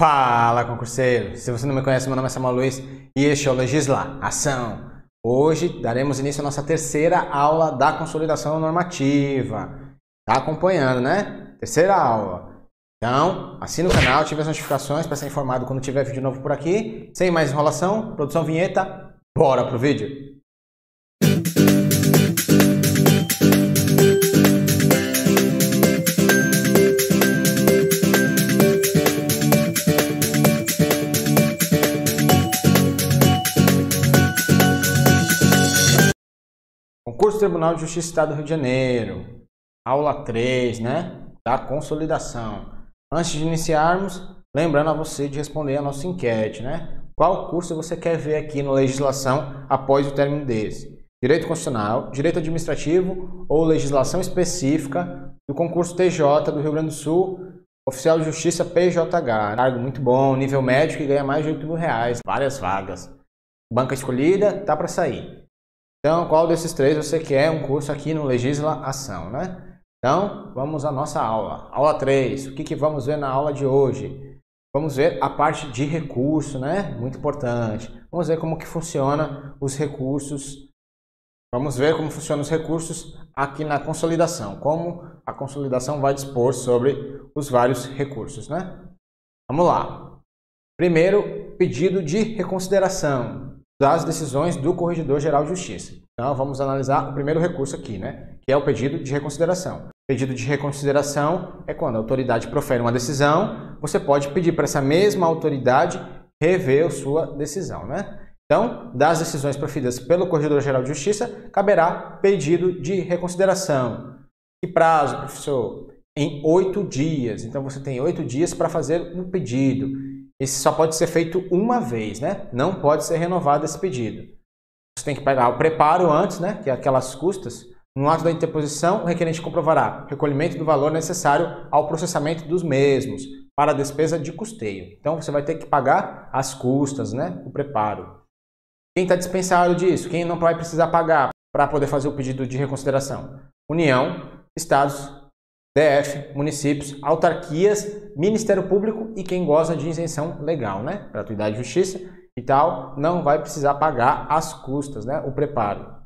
Fala, concurseiro! Se você não me conhece, meu nome é Samuel Luiz e este é o Legisla Ação. Hoje daremos início à nossa terceira aula da consolidação normativa. Tá acompanhando, né? Terceira aula. Então, assina o canal, ative as notificações para ser informado quando tiver vídeo novo por aqui. Sem mais enrolação, produção vinheta, bora pro vídeo! Tribunal de Justiça do Estado do Rio de Janeiro, aula 3, né? Da consolidação. Antes de iniciarmos, lembrando a você de responder a nossa enquete, né? Qual curso você quer ver aqui no Legislação após o término desse? Direito Constitucional, Direito Administrativo ou legislação específica do concurso TJ do Rio Grande do Sul, Oficial de Justiça PJH. Cargo muito bom, nível médio que ganha mais de 8 mil reais, várias vagas. Banca escolhida, tá para sair. Então, qual desses três você quer um curso aqui no Legisla Ação, né? Então, vamos à nossa aula. Aula 3. O que, que vamos ver na aula de hoje? Vamos ver a parte de recurso, né? Muito importante. Vamos ver como que funciona os recursos. Vamos ver como funcionam os recursos aqui na consolidação. Como a consolidação vai dispor sobre os vários recursos, né? Vamos lá. Primeiro, pedido de reconsideração das decisões do Corregedor Geral de Justiça. Então, vamos analisar o primeiro recurso aqui, né? Que é o pedido de reconsideração. Pedido de reconsideração é quando a autoridade profere uma decisão, você pode pedir para essa mesma autoridade rever a sua decisão, né? Então, das decisões proferidas pelo Corregedor Geral de Justiça, caberá pedido de reconsideração. Que prazo, professor? Em oito dias. Então, você tem oito dias para fazer um pedido. Esse só pode ser feito uma vez, né? Não pode ser renovado esse pedido. Você tem que pegar o preparo antes, né? Que é aquelas custas. No ato da interposição, o requerente comprovará recolhimento do valor necessário ao processamento dos mesmos para a despesa de custeio. Então você vai ter que pagar as custas, né? O preparo. Quem está dispensado disso? Quem não vai precisar pagar para poder fazer o pedido de reconsideração? União, Estados, DF, municípios, autarquias, Ministério Público e quem goza de isenção legal, né? Gratuidade de justiça e tal, não vai precisar pagar as custas, né? O preparo.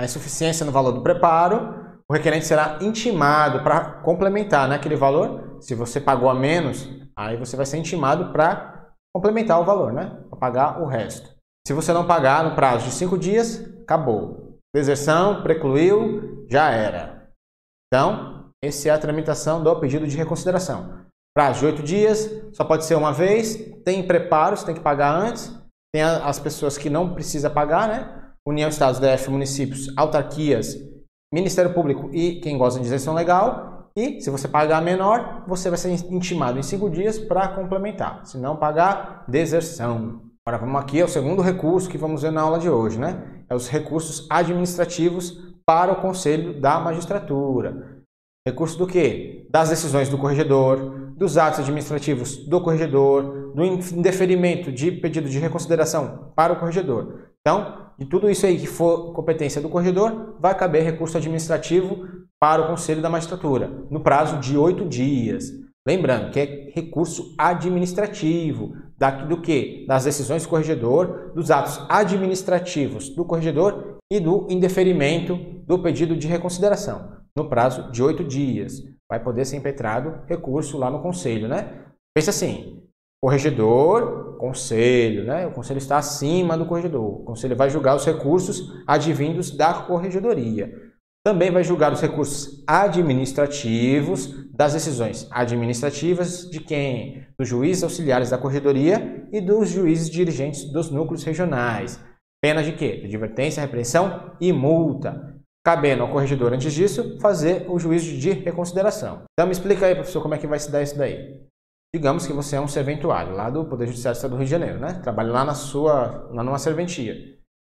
A insuficiência no valor do preparo, o requerente será intimado para complementar né, aquele valor. Se você pagou a menos, aí você vai ser intimado para complementar o valor, né? Para pagar o resto. Se você não pagar no prazo de cinco dias, acabou. Deserção, precluiu, já era. Então, essa é a tramitação do pedido de reconsideração. Prazo de oito dias, só pode ser uma vez, tem preparo, você tem que pagar antes, tem as pessoas que não precisa pagar, né? União, Estados, DF, municípios, autarquias, Ministério Público e quem gosta de isenção legal. E se você pagar menor, você vai ser intimado em cinco dias para complementar. Se não pagar, deserção. Agora vamos aqui ao segundo recurso que vamos ver na aula de hoje, né? É os recursos administrativos para o Conselho da Magistratura. Recurso do quê? Das decisões do corregedor, dos atos administrativos do corregedor, do indeferimento de pedido de reconsideração para o corregedor. Então, de tudo isso aí que for competência do corregedor, vai caber recurso administrativo para o Conselho da Magistratura, no prazo de oito dias. Lembrando que é recurso administrativo, daqui do que? Das decisões do corregedor, dos atos administrativos do corregedor e do indeferimento do pedido de reconsideração, no prazo de oito dias. Vai poder ser impetrado recurso lá no conselho, né? Pensa assim, corregedor, conselho, né? O conselho está acima do corregedor. O conselho vai julgar os recursos advindos da corregedoria. Também vai julgar os recursos administrativos das decisões administrativas de quem? Dos juízes auxiliares da corregedoria e dos juízes dirigentes dos núcleos regionais. Pena de quê? De advertência, repreensão e multa. Cabendo ao corregedor, antes disso, fazer o juízo de reconsideração. Então me explica aí, professor, como é que vai se dar isso daí. Digamos que você é um serventuário lá do Poder Judiciário do Estado do Rio de Janeiro, né? Trabalha lá na sua, lá numa serventia.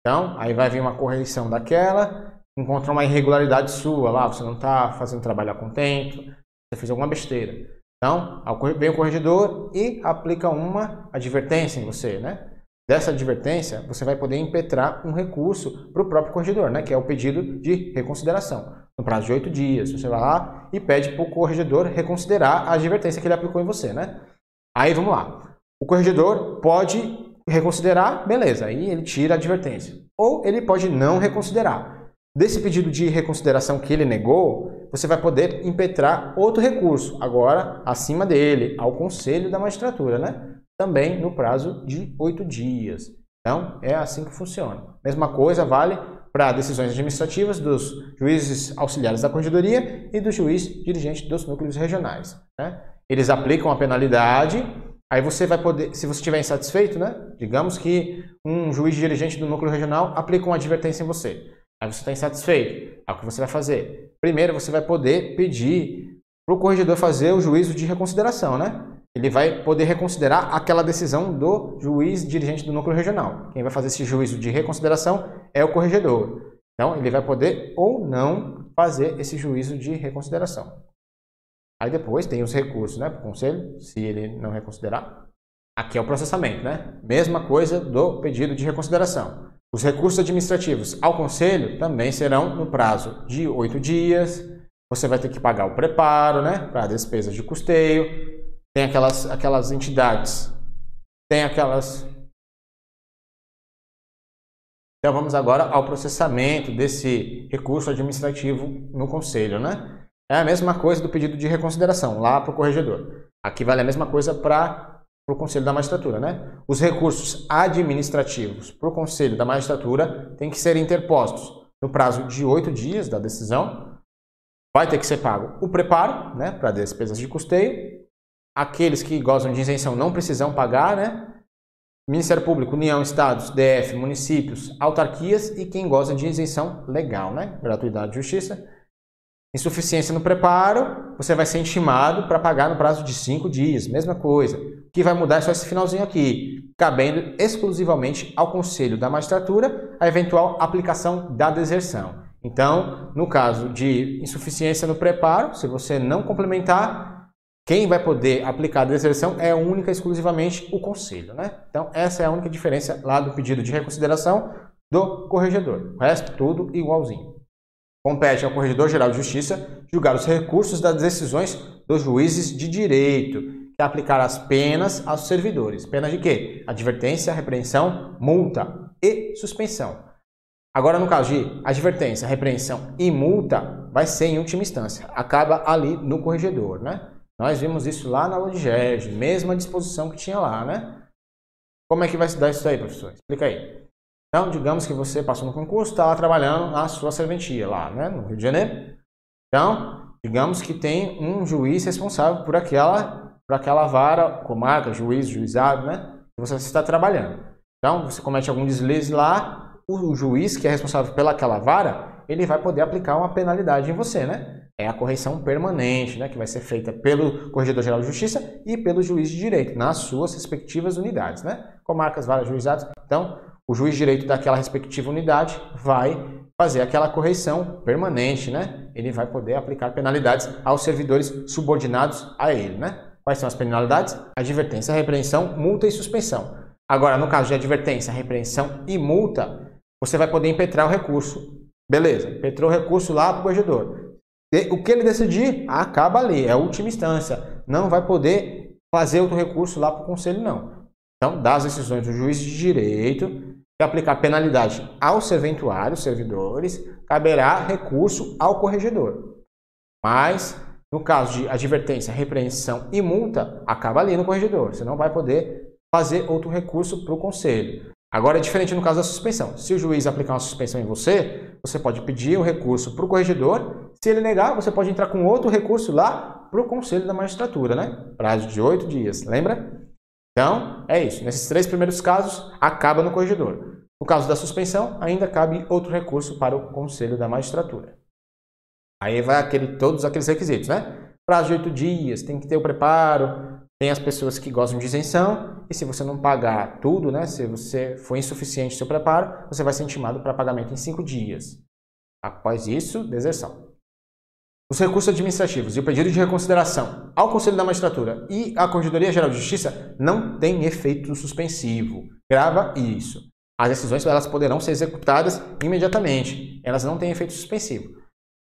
Então, aí vai vir uma correção daquela, encontra uma irregularidade sua lá, você não está fazendo trabalho a contento, você fez alguma besteira. Então, vem o corregedor e aplica uma advertência em você, né? Dessa advertência, você vai poder impetrar um recurso para o próprio corregedor, né, que é o pedido de reconsideração. No prazo de oito dias, você vai lá e pede para o corregedor reconsiderar a advertência que ele aplicou em você. Né? Aí vamos lá. O corregedor pode reconsiderar, beleza, aí ele tira a advertência. Ou ele pode não reconsiderar. Desse pedido de reconsideração que ele negou, você vai poder impetrar outro recurso, agora acima dele, ao conselho da magistratura, né? Também no prazo de oito dias. Então, é assim que funciona. Mesma coisa vale para decisões administrativas dos juízes auxiliares da corregedoria e do juiz dirigente dos núcleos regionais. Né? Eles aplicam a penalidade, aí você vai poder, se você estiver insatisfeito, né? digamos que um juiz dirigente do núcleo regional aplica uma advertência em você. Aí você está insatisfeito. Aí o que você vai fazer? Primeiro, você vai poder pedir para o corregedor fazer o juízo de reconsideração, né? Ele vai poder reconsiderar aquela decisão do juiz dirigente do núcleo regional. Quem vai fazer esse juízo de reconsideração é o corregedor. Então, ele vai poder ou não fazer esse juízo de reconsideração. Aí depois tem os recursos né, para o conselho, se ele não reconsiderar. Aqui é o processamento, né? Mesma coisa do pedido de reconsideração. Os recursos administrativos ao conselho também serão no prazo de oito dias. Você vai ter que pagar o preparo, né? Para despesas de custeio tem aquelas, aquelas entidades, tem aquelas. Então vamos agora ao processamento desse recurso administrativo no conselho, né? É a mesma coisa do pedido de reconsideração lá para o corregedor. Aqui vale a mesma coisa para o conselho da magistratura, né? Os recursos administrativos para o conselho da magistratura têm que ser interpostos no prazo de oito dias da decisão. Vai ter que ser pago o preparo, né, para despesas de custeio, aqueles que gozam de isenção não precisam pagar, né? Ministério Público, União, Estados, DF, municípios, autarquias e quem goza de isenção legal, né? Gratuidade de justiça. Insuficiência no preparo, você vai ser intimado para pagar no prazo de cinco dias, mesma coisa. O que vai mudar é só esse finalzinho aqui, cabendo exclusivamente ao Conselho da Magistratura a eventual aplicação da deserção. Então, no caso de insuficiência no preparo, se você não complementar, quem vai poder aplicar a deserção é única e exclusivamente o conselho, né? Então, essa é a única diferença lá do pedido de reconsideração do corregedor. O resto, tudo igualzinho. Compete ao Corregedor Geral de Justiça julgar os recursos das decisões dos juízes de direito, que aplicar as penas aos servidores. Pena de quê? Advertência, repreensão, multa e suspensão. Agora, no caso de advertência, repreensão e multa, vai ser em última instância. Acaba ali no corregedor, né? Nós vimos isso lá na Logigege, mesma disposição que tinha lá, né? Como é que vai se dar isso aí, professor? Explica aí. Então, digamos que você passou no concurso, está lá trabalhando na sua serventia, lá, né, no Rio de Janeiro. Então, digamos que tem um juiz responsável por aquela, por aquela vara, comarca, juiz, juizado, né, que você está trabalhando. Então, você comete algum deslize lá, o juiz que é responsável pelaquela vara, ele vai poder aplicar uma penalidade em você, né? É a correção permanente, né, que vai ser feita pelo Corregedor-Geral de Justiça e pelo juiz de direito, nas suas respectivas unidades, né? Comarcas, vários juizados. Então, o juiz de direito daquela respectiva unidade vai fazer aquela correção permanente, né? Ele vai poder aplicar penalidades aos servidores subordinados a ele, né? Quais são as penalidades? Advertência, repreensão, multa e suspensão. Agora, no caso de advertência, repreensão e multa, você vai poder impetrar o recurso. Beleza, impetrou o recurso lá para o corregedor. O que ele decidir, acaba ali, é a última instância. Não vai poder fazer outro recurso lá para o conselho, não. Então, das decisões do juiz de direito, que aplicar penalidade aos serventuários, servidores, caberá recurso ao corregedor. Mas, no caso de advertência, repreensão e multa, acaba ali no corregedor. Você não vai poder fazer outro recurso para o conselho. Agora é diferente no caso da suspensão. Se o juiz aplicar uma suspensão em você, você pode pedir o um recurso para o corregedor. Se ele negar, você pode entrar com outro recurso lá para o Conselho da Magistratura, né? Prazo de oito dias, lembra? Então, é isso. Nesses três primeiros casos, acaba no corregedor. No caso da suspensão, ainda cabe outro recurso para o Conselho da Magistratura. Aí vai aquele, todos aqueles requisitos, né? Prazo de oito dias, tem que ter o preparo, tem as pessoas que gostam de isenção, e se você não pagar tudo, né, se você for insuficiente seu preparo, você vai ser intimado para pagamento em cinco dias. Após isso, deserção. Os recursos administrativos e o pedido de reconsideração ao Conselho da Magistratura e à Corregedoria Geral de Justiça não têm efeito suspensivo. Grava isso. As decisões elas poderão ser executadas imediatamente. Elas não têm efeito suspensivo.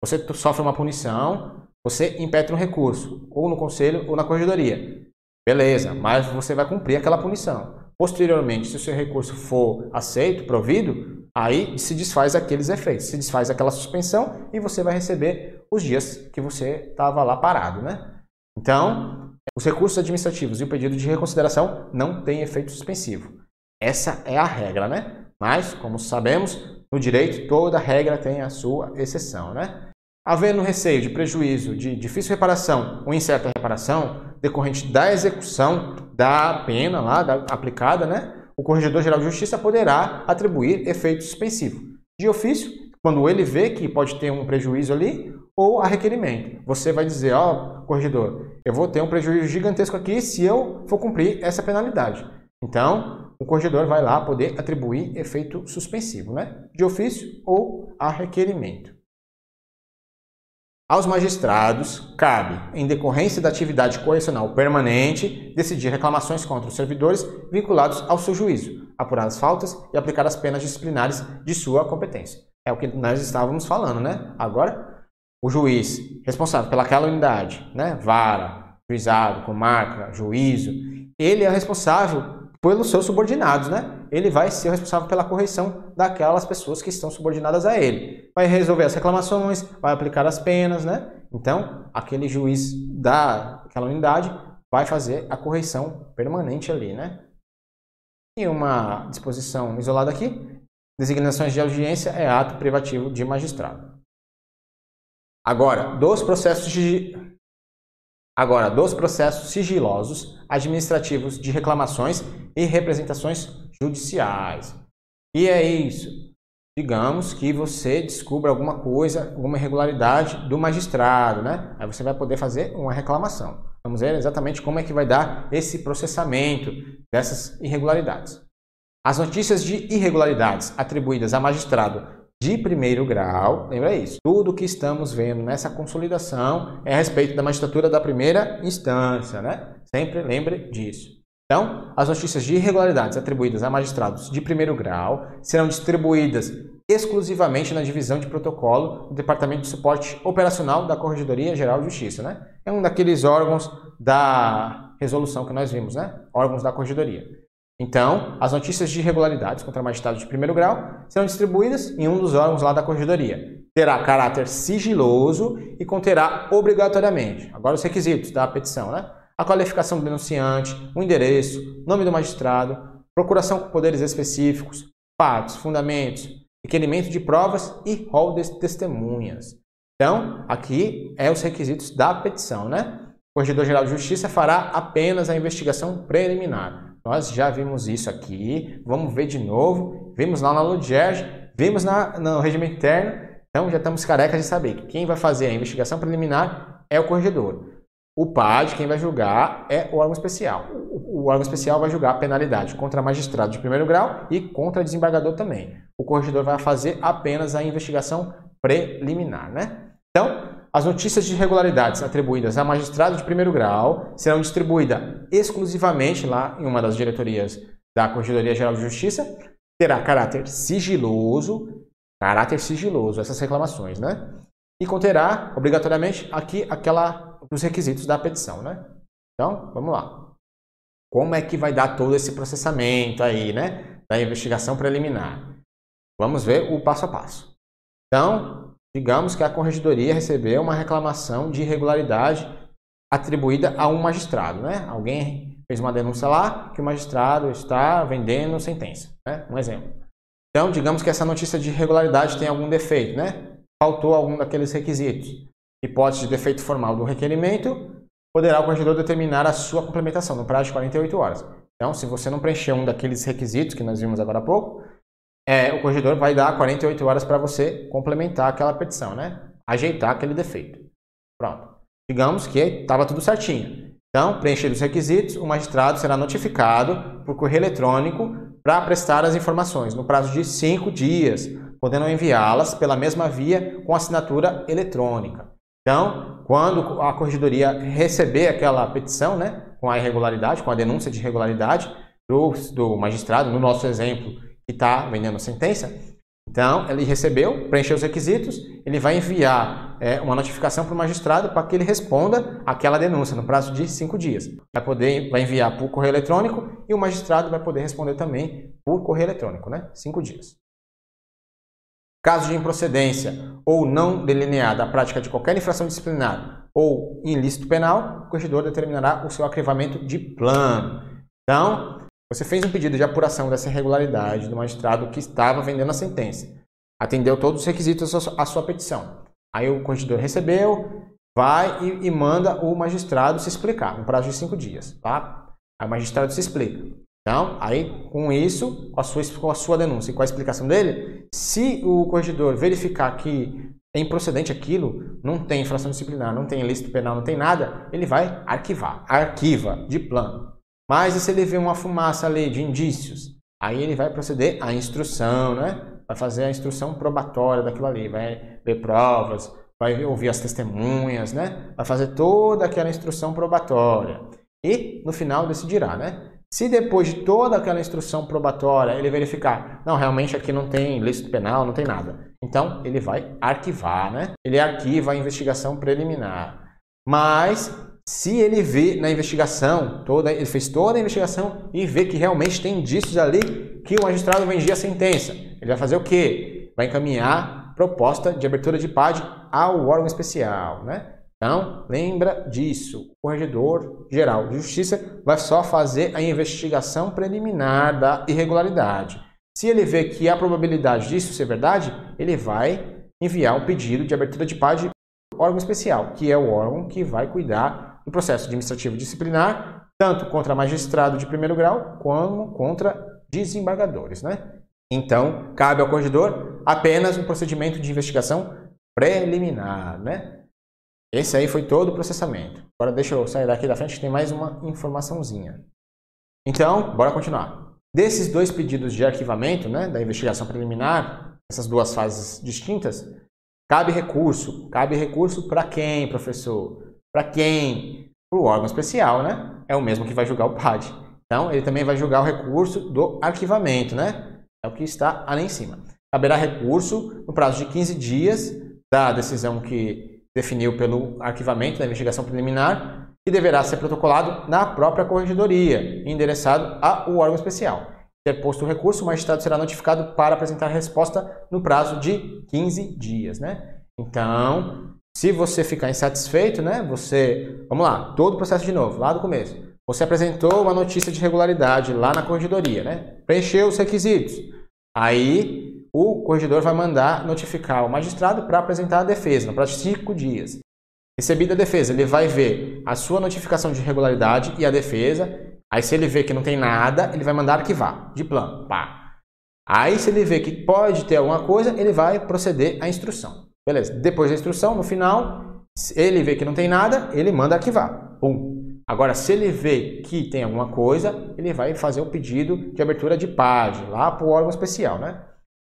Você sofre uma punição, você impetra um recurso, ou no Conselho ou na Corregedoria. Beleza, mas você vai cumprir aquela punição. Posteriormente, se o seu recurso for aceito, provido, aí se desfaz aqueles efeitos, se desfaz aquela suspensão e você vai receber os dias que você estava lá parado, né? Então, os recursos administrativos e o pedido de reconsideração não têm efeito suspensivo. Essa é a regra, né? Mas, como sabemos, no direito toda regra tem a sua exceção, né? Havendo receio de prejuízo de difícil reparação ou incerta reparação decorrente da execução da pena lá da, aplicada, né? O Corregedor-Geral de Justiça poderá atribuir efeito suspensivo de ofício, quando ele vê que pode ter um prejuízo ali, ou a requerimento. Você vai dizer, ó, oh, corregedor, eu vou ter um prejuízo gigantesco aqui se eu for cumprir essa penalidade. Então, o corregedor vai lá poder atribuir efeito suspensivo, né? De ofício ou a requerimento. Aos magistrados, cabe, em decorrência da atividade correcional permanente, decidir reclamações contra os servidores vinculados ao seu juízo, apurar as faltas e aplicar as penas disciplinares de sua competência. É o que nós estávamos falando, né? Agora, o juiz responsável pelaquela unidade, né? Vara, juizado, comarca, juízo, ele é responsável pelos seus subordinados, né? Ele vai ser o responsável pela correção daquelas pessoas que estão subordinadas a ele. Vai resolver as reclamações, vai aplicar as penas, né? Então, aquele juiz daquela unidade vai fazer a correção permanente ali, né? E uma disposição isolada aqui, designações de audiência é ato privativo de magistrado. Agora, dos processos de Agora, dos processos sigilosos administrativos de reclamações e representações judiciais. E é isso. Digamos que você descubra alguma coisa, alguma irregularidade do magistrado, né? Aí você vai poder fazer uma reclamação. Vamos ver exatamente como é que vai dar esse processamento dessas irregularidades. As notícias de irregularidades atribuídas a magistrado de primeiro grau, lembra isso. Tudo que estamos vendo nessa consolidação é a respeito da magistratura da primeira instância, né? Sempre lembre disso. Então, as notícias de irregularidades atribuídas a magistrados de primeiro grau serão distribuídas exclusivamente na divisão de protocolo do Departamento de Suporte Operacional da Corregedoria Geral de Justiça, né? É um daqueles órgãos da resolução que nós vimos, né? Órgãos da Corregedoria. Então, as notícias de irregularidades contra magistrados de primeiro grau serão distribuídas em um dos órgãos lá da corregedoria. Terá caráter sigiloso e conterá obrigatoriamente, agora os requisitos da petição, né? A qualificação do denunciante, o endereço, nome do magistrado, procuração com poderes específicos, fatos, fundamentos, requerimento de provas e rol de testemunhas. Então, aqui é os requisitos da petição, né? O Corregedor-Geral de Justiça fará apenas a investigação preliminar. Nós já vimos isso aqui, vamos ver de novo. Vimos lá na Ludgerge, vimos na, no regimento interno. Então já estamos carecas de saber que quem vai fazer a investigação preliminar é o corregedor. O PAD, quem vai julgar, é o órgão especial. O, o órgão especial vai julgar a penalidade contra magistrado de primeiro grau e contra desembargador também. O corregedor vai fazer apenas a investigação preliminar, né? Então, as notícias de irregularidades atribuídas a magistrado de primeiro grau serão distribuídas exclusivamente lá em uma das diretorias da Corregedoria Geral de Justiça. Terá caráter sigiloso, caráter sigiloso essas reclamações, né? E conterá obrigatoriamente aqui aquela os requisitos da petição, né? Então, vamos lá. Como é que vai dar todo esse processamento aí, né? Da investigação preliminar. Vamos ver o passo a passo. Então, Digamos que a corregedoria recebeu uma reclamação de irregularidade atribuída a um magistrado, né? Alguém fez uma denúncia lá que o magistrado está vendendo sentença, né? Um exemplo. Então, digamos que essa notícia de irregularidade tem algum defeito, né? Faltou algum daqueles requisitos. Hipótese de defeito formal do requerimento, poderá o corregedor determinar a sua complementação no prazo de 48 horas. Então, se você não preencher um daqueles requisitos que nós vimos agora há pouco, é, o corregedor vai dar 48 horas para você complementar aquela petição, né? Ajeitar aquele defeito. Pronto. Digamos que estava tudo certinho. Então, preenchidos os requisitos, o magistrado será notificado por correio eletrônico para prestar as informações no prazo de cinco dias, podendo enviá-las pela mesma via com assinatura eletrônica. Então, quando a corregedoria receber aquela petição, né, com a irregularidade, com a denúncia de irregularidade do, do magistrado, no nosso exemplo, que está vendendo a sentença. Então, ele recebeu, preencheu os requisitos, ele vai enviar é, uma notificação para o magistrado para que ele responda aquela denúncia no prazo de cinco dias. Vai poder, vai enviar por correio eletrônico e o magistrado vai poder responder também por correio eletrônico, né? Cinco dias. Caso de improcedência ou não delineada a prática de qualquer infração disciplinar ou ilícito penal, o corregedor determinará o seu arquivamento de plano. Então, você fez um pedido de apuração dessa irregularidade do magistrado que estava vendendo a sentença. Atendeu todos os requisitos à sua petição. Aí o corregedor recebeu, vai e, e manda o magistrado se explicar, no prazo de cinco dias. Tá? Aí o magistrado se explica. Então, aí com isso, com a, sua, com a sua denúncia e com a explicação dele, se o corregedor verificar que é improcedente aquilo, não tem infração disciplinar, não tem ilícito penal, não tem nada, ele vai arquivar. Arquiva de plano. Mas e se ele vê uma fumaça ali de indícios? Aí ele vai proceder à instrução, né? Vai fazer a instrução probatória daquilo ali, vai ver provas, vai ouvir as testemunhas, né? Vai fazer toda aquela instrução probatória. E no final decidirá, né? Se depois de toda aquela instrução probatória ele verificar, não, realmente aqui não tem ilícito penal, não tem nada. Então ele vai arquivar, né? Ele arquiva a investigação preliminar. Mas se ele vê na investigação, toda, ele fez toda a investigação e vê que realmente tem indícios ali que o magistrado vendia a sentença, ele vai fazer o quê? Vai encaminhar proposta de abertura de PAD ao órgão especial, né? Então, lembra disso. O corregedor geral de justiça vai só fazer a investigação preliminar da irregularidade. Se ele vê que há probabilidade disso ser verdade, ele vai enviar um pedido de abertura de PAD ao órgão especial, que é o órgão que vai cuidar do processo administrativo disciplinar, tanto contra magistrado de primeiro grau, como contra desembargadores. Né? Então, cabe ao corregedor apenas um procedimento de investigação preliminar. Né? Esse aí foi todo o processamento. Agora deixa eu sair daqui da frente que tem mais uma informaçãozinha. Então, bora continuar. Desses dois pedidos de arquivamento, né, da investigação preliminar, essas duas fases distintas, cabe recurso. Cabe recurso para quem, professor? Para quem? Para o órgão especial, né? É o mesmo que vai julgar o PAD. Então, ele também vai julgar o recurso do arquivamento, né? É o que está ali em cima. Caberá recurso no prazo de 15 dias da decisão que definiu pelo arquivamento da investigação preliminar e deverá ser protocolado na própria corregedoria, endereçado ao órgão especial. Ter posto o recurso, o magistrado será notificado para apresentar resposta no prazo de 15 dias, né? Então, se você ficar insatisfeito, né, você, vamos lá, todo o processo de novo, lá do começo. Você apresentou uma notícia de irregularidade lá na corregedoria, né? Preencheu os requisitos. Aí o corregedor vai mandar notificar o magistrado para apresentar a defesa, de cinco dias. Recebida a defesa, ele vai ver a sua notificação de irregularidade e a defesa. Aí, se ele vê que não tem nada, ele vai mandar arquivar, de plano. Pá. Aí, se ele vê que pode ter alguma coisa, ele vai proceder à instrução. Beleza. Depois da instrução, no final, ele vê que não tem nada, ele manda arquivar. Pum. Agora, se ele vê que tem alguma coisa, ele vai fazer o pedido de abertura de página lá para o órgão especial, né?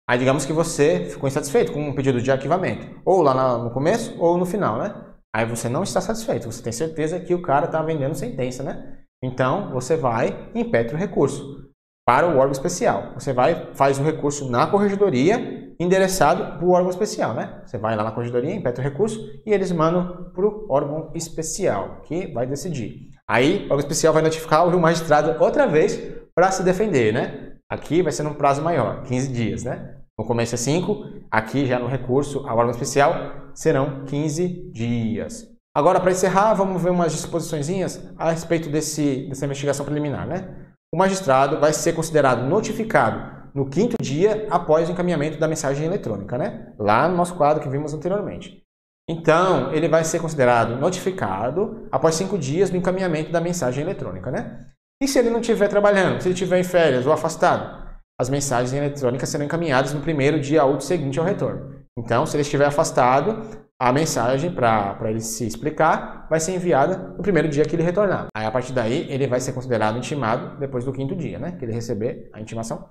Aí digamos que você ficou insatisfeito com um pedido de arquivamento, ou lá no começo ou no final, né? Aí você não está satisfeito, você tem certeza que o cara está vendendo sentença, né? Então você vai e impetra o recurso para o órgão especial. Você vai, faz o recurso na corregedoria, endereçado para o órgão especial, né? Você vai lá na corregedoria, impetra o recurso e eles mandam para o órgão especial, que vai decidir. Aí o órgão especial vai notificar o magistrado outra vez para se defender, né? Aqui vai ser num prazo maior, 15 dias, né? No começo é 5, aqui já no recurso ao órgão especial serão 15 dias. Agora, para encerrar, vamos ver umas disposições a respeito desse, dessa investigação preliminar, né? O magistrado vai ser considerado notificado no quinto dia após o encaminhamento da mensagem eletrônica, né? Lá no nosso quadro que vimos anteriormente. Então, ele vai ser considerado notificado após cinco dias do encaminhamento da mensagem eletrônica, né? E se ele não estiver trabalhando, se ele estiver em férias ou afastado? As mensagens eletrônicas serão encaminhadas no primeiro dia útil seguinte ao retorno. Então, se ele estiver afastado, a mensagem para ele se explicar vai ser enviada no primeiro dia que ele retornar. Aí, a partir daí, ele vai ser considerado intimado depois do quinto dia, né? Que ele receber a intimação.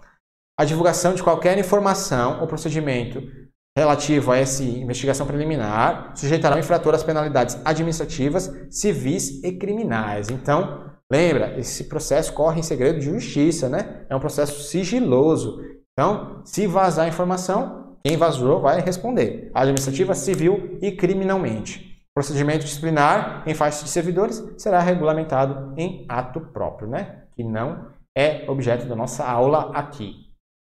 A divulgação de qualquer informação ou procedimento relativo a essa investigação preliminar sujeitará o infrator às penalidades administrativas, civis e criminais. Então, Lembra, esse processo corre em segredo de justiça, né? É um processo sigiloso. Então, se vazar informação, Quem vazou vai responder. Administrativa, civil e criminalmente. Procedimento disciplinar em faixa de servidores será regulamentado em ato próprio, né? Que não é objeto da nossa aula aqui.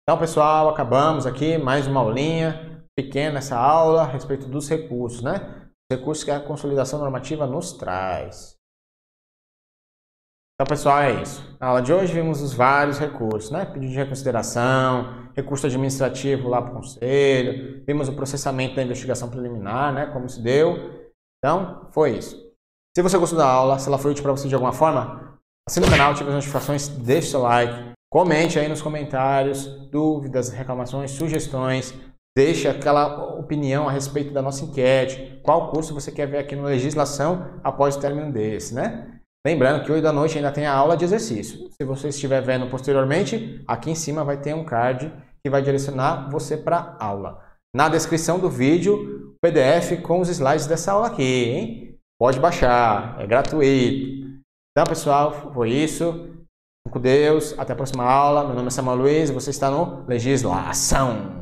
Então, pessoal, acabamos aqui mais uma aulinha pequena essa aula a respeito dos recursos, né? Os recursos que a consolidação normativa nos traz. Então, pessoal, é isso. Na aula de hoje vimos os vários recursos, né? Pedido de reconsideração, recurso administrativo lá para o conselho, vimos o processamento da investigação preliminar, né? Como se deu. Então, foi isso. Se você gostou da aula, se ela foi útil para você de alguma forma, assine o canal, ative as notificações, deixe seu like, comente aí nos comentários dúvidas, reclamações, sugestões, deixe aquela opinião a respeito da nossa enquete, qual curso você quer ver aqui no Legislação após o término desse, né? Lembrando que hoje da noite ainda tem a aula de exercício. Se você estiver vendo posteriormente, aqui em cima vai ter um card que vai direcionar você para a aula. Na descrição do vídeo, PDF com os slides dessa aula aqui, hein? Pode baixar, é gratuito. Então, pessoal, foi isso. Com Deus, até a próxima aula. Meu nome é Samuel Luiz e você está no Legislação.